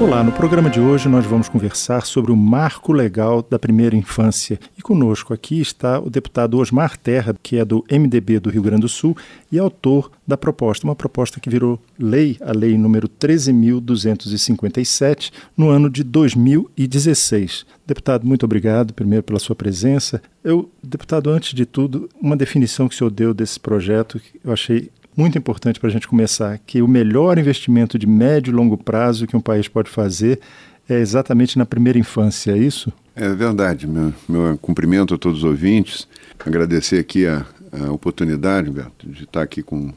Olá, no programa de hoje nós vamos conversar sobre o marco legal da primeira infância. E conosco aqui está o deputado Osmar Terra, que é do MDB do Rio Grande do Sul e autor da proposta, uma proposta que virou lei, a lei número 13.257, no ano de 2016. Deputado, muito obrigado primeiro pela sua presença. Eu, deputado, antes de tudo, uma definição que o senhor deu desse projeto que eu achei muito importante para a gente começar, que o melhor investimento de médio e longo prazo que um país pode fazer é exatamente na primeira infância, é isso? É verdade. Meu, meu cumprimento a todos os ouvintes. Agradecer aqui a, a oportunidade, de estar aqui com,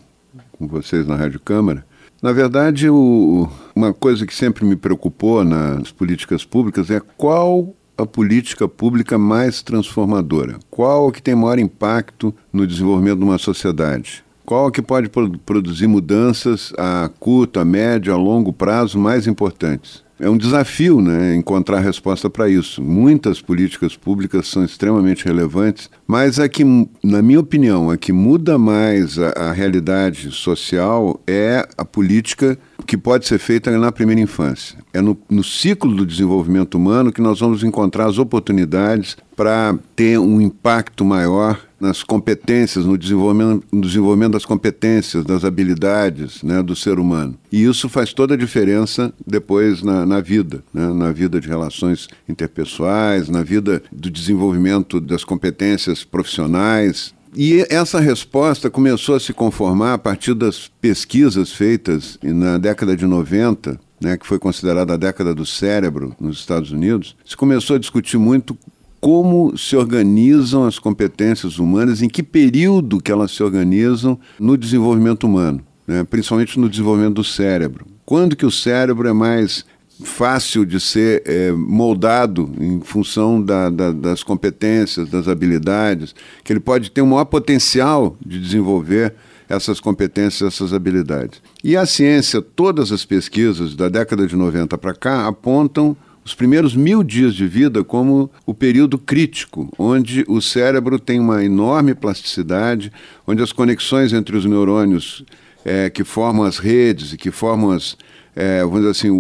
com vocês na Rádio Câmara. Na verdade, o, uma coisa que sempre me preocupou nas políticas públicas é qual a política pública mais transformadora? Qual que tem maior impacto no desenvolvimento de uma sociedade? Qual que pode produzir mudanças a curto, a médio, a longo prazo mais importantes? É um desafio né, encontrar resposta para isso. Muitas políticas públicas são extremamente relevantes, mas a que, na minha opinião, a que muda mais a, a realidade social é a política que pode ser feita na primeira infância. É no, no ciclo do desenvolvimento humano que nós vamos encontrar as oportunidades para ter um impacto maior nas competências, no desenvolvimento, no desenvolvimento das competências, das habilidades né, do ser humano. E isso faz toda a diferença depois na, na vida, né, na vida de relações interpessoais, na vida do desenvolvimento das competências profissionais. E essa resposta começou a se conformar a partir das pesquisas feitas na década de 90, né, que foi considerada a década do cérebro nos Estados Unidos, se começou a discutir muito como se organizam as competências humanas, em que período que elas se organizam no desenvolvimento humano, né? principalmente no desenvolvimento do cérebro. Quando que o cérebro é mais fácil de ser é, moldado em função da, da, das competências, das habilidades, que ele pode ter um maior potencial de desenvolver essas competências, essas habilidades. E a ciência, todas as pesquisas da década de 90 para cá apontam os primeiros mil dias de vida como o período crítico, onde o cérebro tem uma enorme plasticidade, onde as conexões entre os neurônios é, que formam as redes e que formam as, é, vamos dizer assim, o,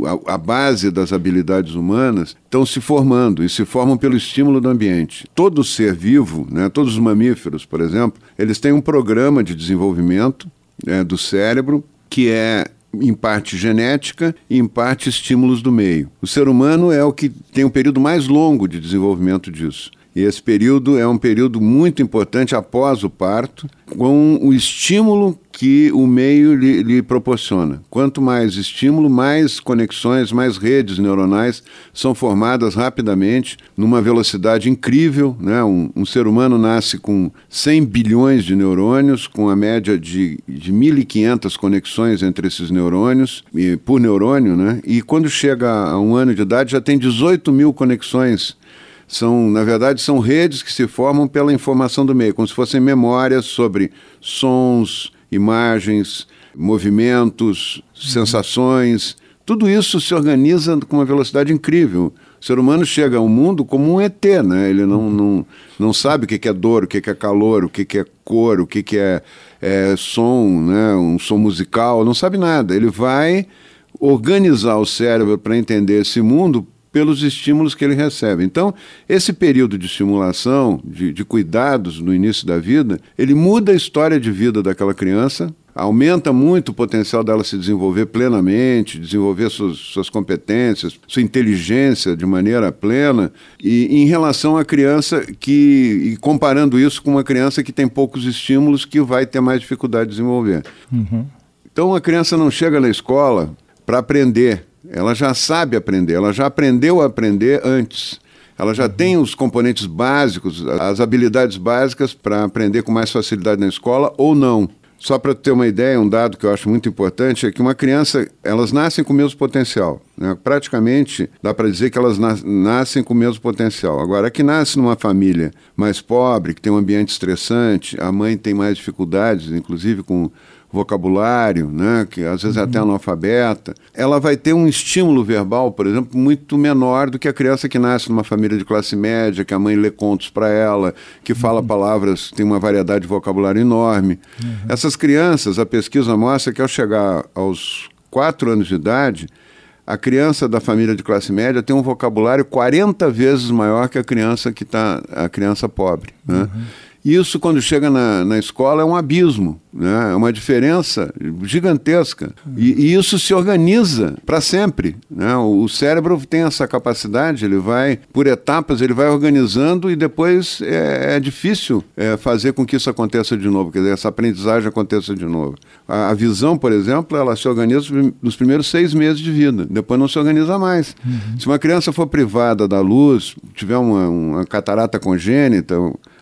o, a, a, base das habilidades humanas estão se formando e se formam pelo estímulo do ambiente. Todo ser vivo, né, todos os mamíferos, por exemplo, eles têm um programa de desenvolvimento é, do cérebro que é em parte genética e em parte estímulos do meio. O ser humano é o que tem um período mais longo de desenvolvimento disso. E esse período é um período muito importante após o parto, com o estímulo que o meio lhe, lhe, proporciona. Quanto mais estímulo, mais conexões, mais redes neuronais são formadas rapidamente, numa velocidade incrível. Né? Um, um ser humano nasce com 100 bilhões de neurônios, com a média de, de 1.500 conexões entre esses neurônios, e, por neurônio, né? e quando chega a um ano de idade já tem 18 mil conexões são, na verdade, são redes que se formam pela informação do meio, como se fossem memórias sobre sons, imagens, movimentos, sensações. Tudo isso se organiza com uma velocidade incrível. O ser humano chega ao mundo como um ET, né? Ele não, não, não sabe o que é dor, o que é calor, o que é cor, o que é, é som, né? um som musical, não sabe nada. Ele vai organizar o cérebro para entender esse mundo pelos estímulos que ele recebe. Então, esse período de estimulação, de, de cuidados no início da vida, ele muda a história de vida daquela criança, aumenta muito o potencial dela se desenvolver plenamente, desenvolver suas, suas, competências, sua inteligência de maneira plena, e em relação à criança que, e comparando isso com uma criança que tem poucos estímulos, que vai ter mais dificuldade de desenvolver. Uhum. Então a criança não chega na escola para aprender, ela já sabe aprender, ela já aprendeu a aprender antes. Ela já tem os componentes básicos, as habilidades básicas para aprender com mais facilidade na escola ou não. Só para ter uma ideia, um dado que eu acho muito importante é que uma criança, elas nascem com o mesmo potencial. Né? Praticamente dá para dizer que elas nascem com o mesmo potencial. Agora, a que nasce numa família mais pobre, que tem um ambiente estressante, a mãe tem mais dificuldades, inclusive com vocabulário, né, que às vezes uhum. é até uhum. analfabeta, ela vai ter um estímulo verbal, por exemplo, muito menor do que a criança que nasce numa família de classe média, que a mãe lê contos para ela, que fala uhum. palavras, tem uma variedade de vocabulário enorme. Uhum. Essas crianças, a pesquisa mostra que ao chegar aos quatro anos de idade, a criança da família de classe média tem um vocabulário 40 vezes maior que a criança que está a criança pobre. Né? Isso, quando chega na, na escola, é um abismo, né? é uma diferença gigantesca. E, e isso se organiza para sempre. Né? O, o, cérebro tem essa capacidade, ele vai, por etapas, ele vai organizando e depois é, é difícil é, fazer com que isso aconteça de novo, quer dizer, essa aprendizagem aconteça de novo. A, a, visão, por exemplo, ela se organiza nos primeiros seis meses de vida, depois não se organiza mais. Uhum. Se uma criança for privada da luz, tiver uma, uma catarata congênita,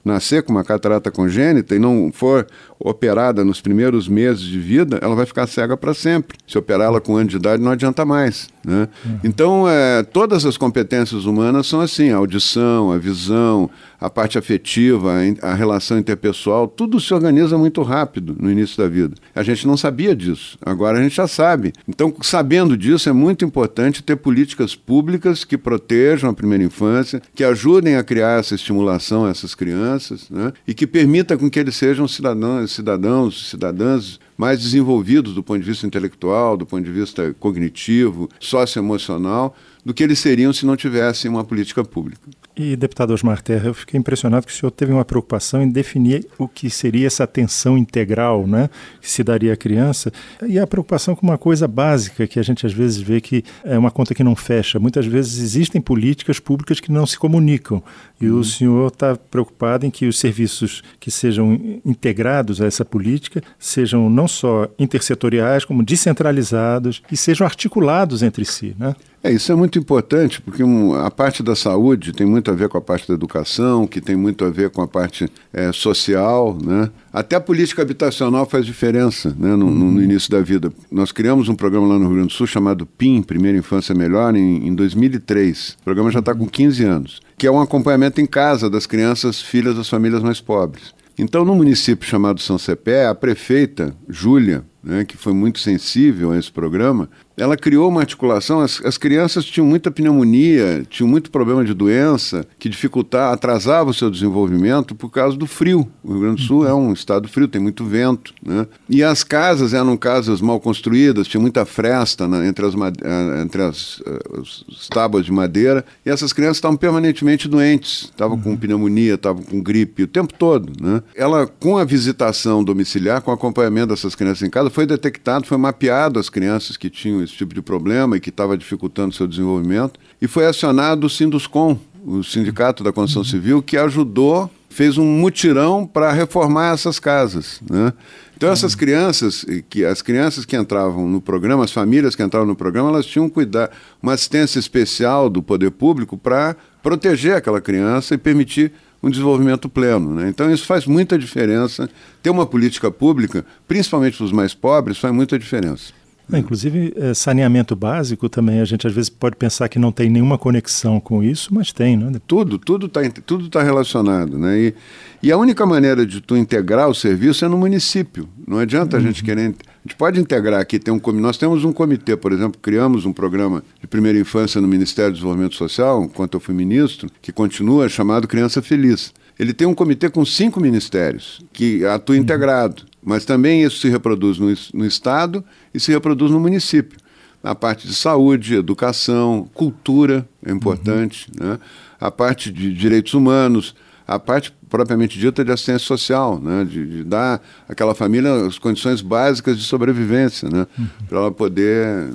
nascer com uma catarata congênita e não for operada nos primeiros meses de vida, ela vai ficar cega para sempre. Se operá-la com um ano de idade, não adianta mais. Né? Uhum. Então, é, todas as competências humanas são assim: a audição, a visão, a parte afetiva, a, a relação interpessoal, tudo se organiza muito rápido no início da vida. A gente não sabia disso, agora a gente já sabe. Então, sabendo disso, é muito importante ter políticas públicas que protejam a primeira infância, que ajudem a criar essa estimulação a essas crianças né? e que permita com que eles sejam cidadãos cidadãos, cidadãs mais desenvolvidos do ponto de vista intelectual, do ponto de vista cognitivo, socioemocional, do que eles seriam se não tivessem uma política pública. E, deputado Osmar Terra, eu fiquei impressionado que o senhor teve uma preocupação em definir o que seria essa atenção integral né, que se daria à criança, e a preocupação com uma coisa básica que a gente às vezes vê que é uma conta que não fecha. Muitas vezes existem políticas públicas que não se comunicam, e uhum. o senhor está preocupado em que os serviços que sejam integrados a essa política sejam não só intersetoriais, como descentralizados e sejam articulados entre si. Né? É, isso é muito importante, porque um, a parte da saúde tem muito a ver com a parte da educação, que tem muito a ver com a parte é, social, né? Até a política habitacional faz diferença né, no, no, início da vida. Nós criamos um programa lá no Rio Grande do Sul chamado PIM, Primeira Infância Melhor, em, em 2003. O programa já está com 15 anos, que é um acompanhamento em casa das crianças filhas das famílias mais pobres. Então, no município chamado São Cepé, a prefeita, Júlia, né, que foi muito sensível a esse programa, ela criou uma articulação. As, as, crianças tinham muita pneumonia, tinham muito problema de doença que dificultava, atrasava o seu desenvolvimento por causa do frio. O Rio Grande do Sul é um estado frio, tem muito vento. Né? E as casas eram casas mal construídas, tinha muita fresta né, entre, as, eh, entre as, eh, as, tábuas de madeira. E essas crianças estavam permanentemente doentes, estavam com pneumonia, estavam com gripe o tempo todo. Né? Ela, com a visitação domiciliar, com o acompanhamento dessas crianças em casa, foi detectado, foi mapeado as crianças que tinham esse tipo de problema e que estava dificultando seu desenvolvimento. E foi acionado o Sinduscom, o Sindicato da Construção uhum. Civil, que ajudou, fez um mutirão para reformar essas casas. Né? Então essas uhum. crianças, que as crianças que entravam no programa, as famílias que entravam no programa, elas tinham cuidar, uma assistência especial do poder público para proteger aquela criança e permitir um desenvolvimento pleno. Né? Então isso faz muita diferença. Ter uma política pública, principalmente para os mais pobres, faz muita diferença. É, inclusive, é, saneamento básico também, a gente às vezes pode pensar que não tem nenhuma conexão com isso, mas tem, né? Tudo, tudo está tudo tá relacionado, né? E, e a única maneira de tu integrar o serviço é no município. Não adianta uhum. a gente uhum. querer... A gente pode integrar aqui, tem um, nós temos um comitê, por exemplo, criamos um programa de primeira infância no Ministério do Desenvolvimento Social, enquanto eu fui ministro, que continua chamado Criança Feliz. Ele tem um comitê com cinco ministérios, que atua uhum. integrado. Mas também isso se reproduz no, no Estado e se reproduz no município. Na parte de saúde, educação, cultura é importante, uhum. né? a parte de direitos humanos, a parte propriamente dita de assistência social, né? de, de dar àquela família as condições básicas de sobrevivência, né? Uhum. para ela poder,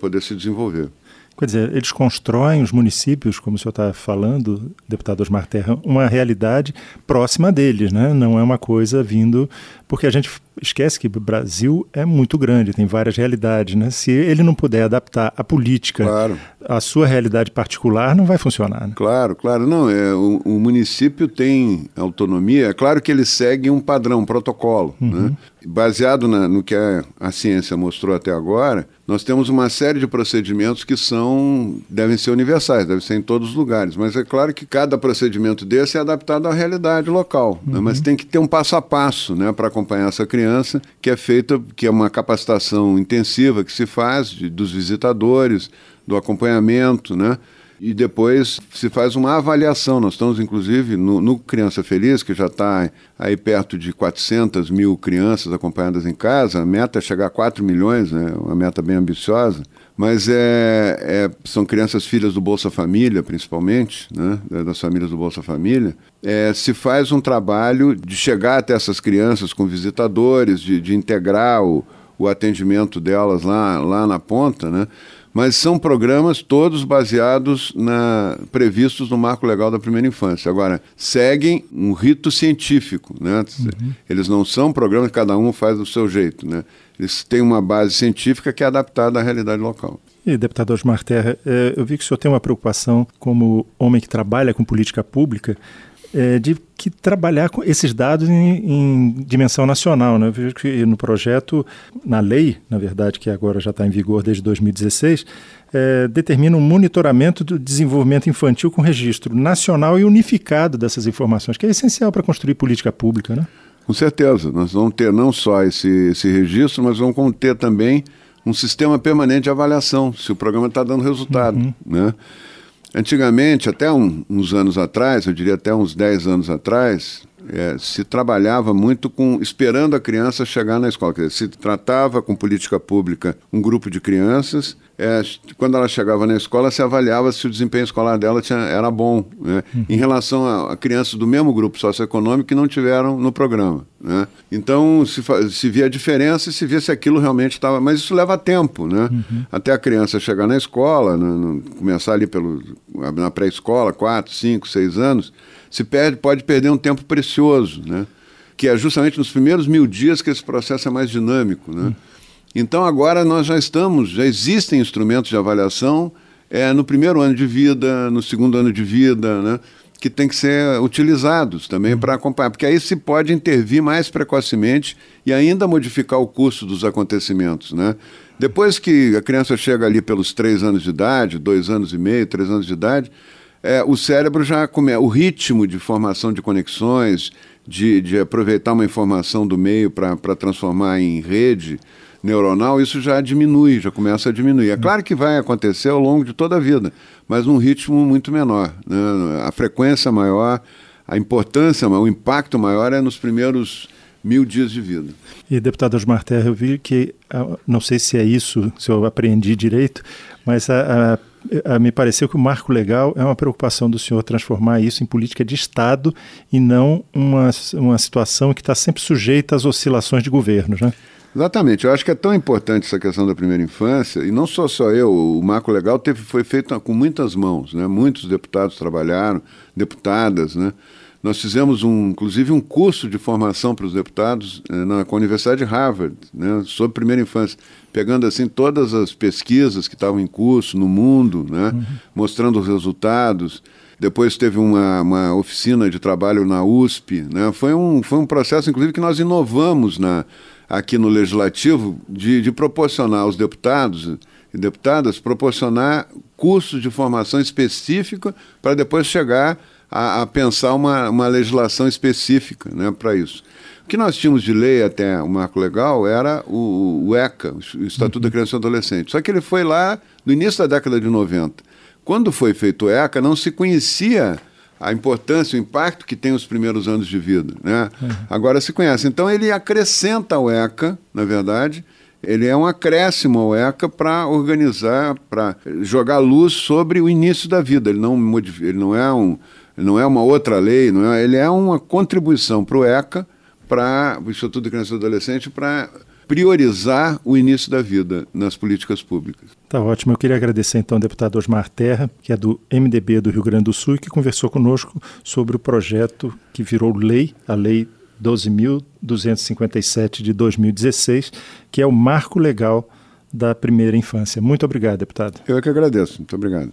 poder se desenvolver. Quer dizer, eles constroem, os municípios, como o senhor está falando, deputado Osmar Terra, uma realidade próxima deles, né? não é uma coisa vindo. Porque a gente esquece que o Brasil é muito grande, tem várias realidades. Né? Se ele não puder adaptar a política claro. à sua realidade particular, não vai funcionar. Né? Claro, claro. Não, é, o, o, município tem autonomia, é claro que ele segue um padrão, um protocolo. Uhum. Né? Baseado na, no que a, a ciência mostrou até agora, nós temos uma série de procedimentos que são devem ser universais, devem ser em todos os lugares. Mas é claro que cada procedimento desse é adaptado à realidade local. Uhum. Né? Mas uhum. tem que ter um passo a passo né, para acompanhar essa criança que é feita, que é uma capacitação intensiva que se faz de, dos visitadores, do acompanhamento, né? e depois se faz uma avaliação. Nós estamos, inclusive, no, no Criança Feliz, que já está aí perto de 400 mil crianças acompanhadas em casa. A meta é chegar a 4 milhões, né? uma meta bem ambiciosa. Mas é, é, são crianças filhas do Bolsa Família, principalmente, né? das famílias do Bolsa Família. É, se faz um trabalho de chegar até essas crianças com visitadores, de, de integrar o, o atendimento delas lá, lá na ponta, né? mas são programas todos baseados na previstos no marco legal da primeira infância. Agora, seguem um rito científico, né? Uhum. Eles não são programas que cada um faz do seu jeito, né? Eles têm uma base científica que é adaptada à realidade local. E, deputado Osmar Terra, eh, eu vi que o senhor tem uma preocupação como homem que trabalha com política pública é, de que trabalhar com esses dados em, em, dimensão nacional. Né? Eu vejo que no projeto, na lei, na verdade, que agora já está em vigor desde 2016, é, determina um monitoramento do desenvolvimento infantil com registro nacional e unificado dessas informações, que é essencial para construir política pública. Né? Com certeza. Nós vamos ter não só esse, esse registro, mas vamos ter também um sistema permanente de avaliação, se o programa está dando resultado. Uhum. Né? Antigamente, até um, uns anos atrás, eu diria até uns 10 anos atrás, é, se trabalhava muito com esperando a criança chegar na escola. Quer dizer, se tratava com política pública um grupo de crianças, é, quando ela chegava na escola, se avaliava se o desempenho escolar dela tinha, era bom, né? uhum. em relação a, a, crianças do mesmo grupo socioeconômico que não tiveram no programa. Né? Então, se, se via a diferença e se via se aquilo realmente estava. Mas isso leva tempo, né? Uhum. Até a criança chegar na escola, no, no, começar ali pelo, na pré-escola, quatro, cinco, seis anos se perde, pode perder um tempo precioso, né? que é justamente nos primeiros mil dias que esse processo é mais dinâmico. Né? Hum. Então agora nós já estamos, já existem instrumentos de avaliação é, no primeiro ano de vida, no segundo ano de vida, né? que tem que ser utilizados também para acompanhar, porque aí se pode intervir mais precocemente e ainda modificar o curso dos acontecimentos. Né? Depois que a criança chega ali pelos três anos de idade, dois anos e meio, três anos de idade, é, o cérebro já começa, o ritmo de formação de conexões, de, de aproveitar uma informação do meio para transformar em rede neuronal, isso já diminui, já começa a diminuir. É claro que vai acontecer ao longo de toda a vida, mas num ritmo muito menor. Né? A frequência maior, a importância, o impacto maior é nos primeiros mil dias de vida. E, deputado Osmar Terra, eu vi que, ah, não sei se é isso, se eu aprendi direito, mas a, a me pareceu que o marco legal é uma preocupação do senhor transformar isso em política de Estado e não uma, uma situação que está sempre sujeita às oscilações de governos, né? Exatamente. Eu acho que é tão importante essa questão da primeira infância, e não só só eu, o marco legal teve, foi feito com muitas mãos, né? Muitos deputados trabalharam, deputadas, né? Nós fizemos, um, inclusive, um curso de formação para os deputados eh, na, com a Universidade de Harvard, né, sobre primeira infância, pegando assim todas as pesquisas que estavam em curso no mundo, né, uhum. mostrando os resultados. Depois teve uma, uma oficina de trabalho na USP. Né, foi, um, foi um processo, inclusive, que nós inovamos na, aqui no Legislativo de, de proporcionar aos deputados e deputadas proporcionar cursos de formação específica para depois chegar a, a pensar uma, uma legislação específica né, para isso. O que nós tínhamos de lei até o marco legal era o, o ECA, o Estatuto uhum. da Criança e Adolescente. Só que ele foi lá no início da década de 90. Quando foi feito o ECA, não se conhecia a importância, o impacto que tem os primeiros anos de vida. Né? Uhum. Agora se conhece. Então ele acrescenta ao ECA, na verdade, ele é um acréscimo ao ECA para organizar, para jogar luz sobre o início da vida. Ele não, ele não é um não é uma outra lei, não é, ele é uma contribuição para o ECA, para o Instituto de Criança e Adolescente, para priorizar o início da vida nas políticas públicas. Tá ótimo. Eu queria agradecer então ao deputado Osmar Terra, que é do MDB do Rio Grande do Sul e que conversou conosco sobre o projeto que virou lei, a Lei 12.257 de 2016, que é o marco legal da primeira infância. Muito obrigado, deputado. Eu é que agradeço. Muito obrigado.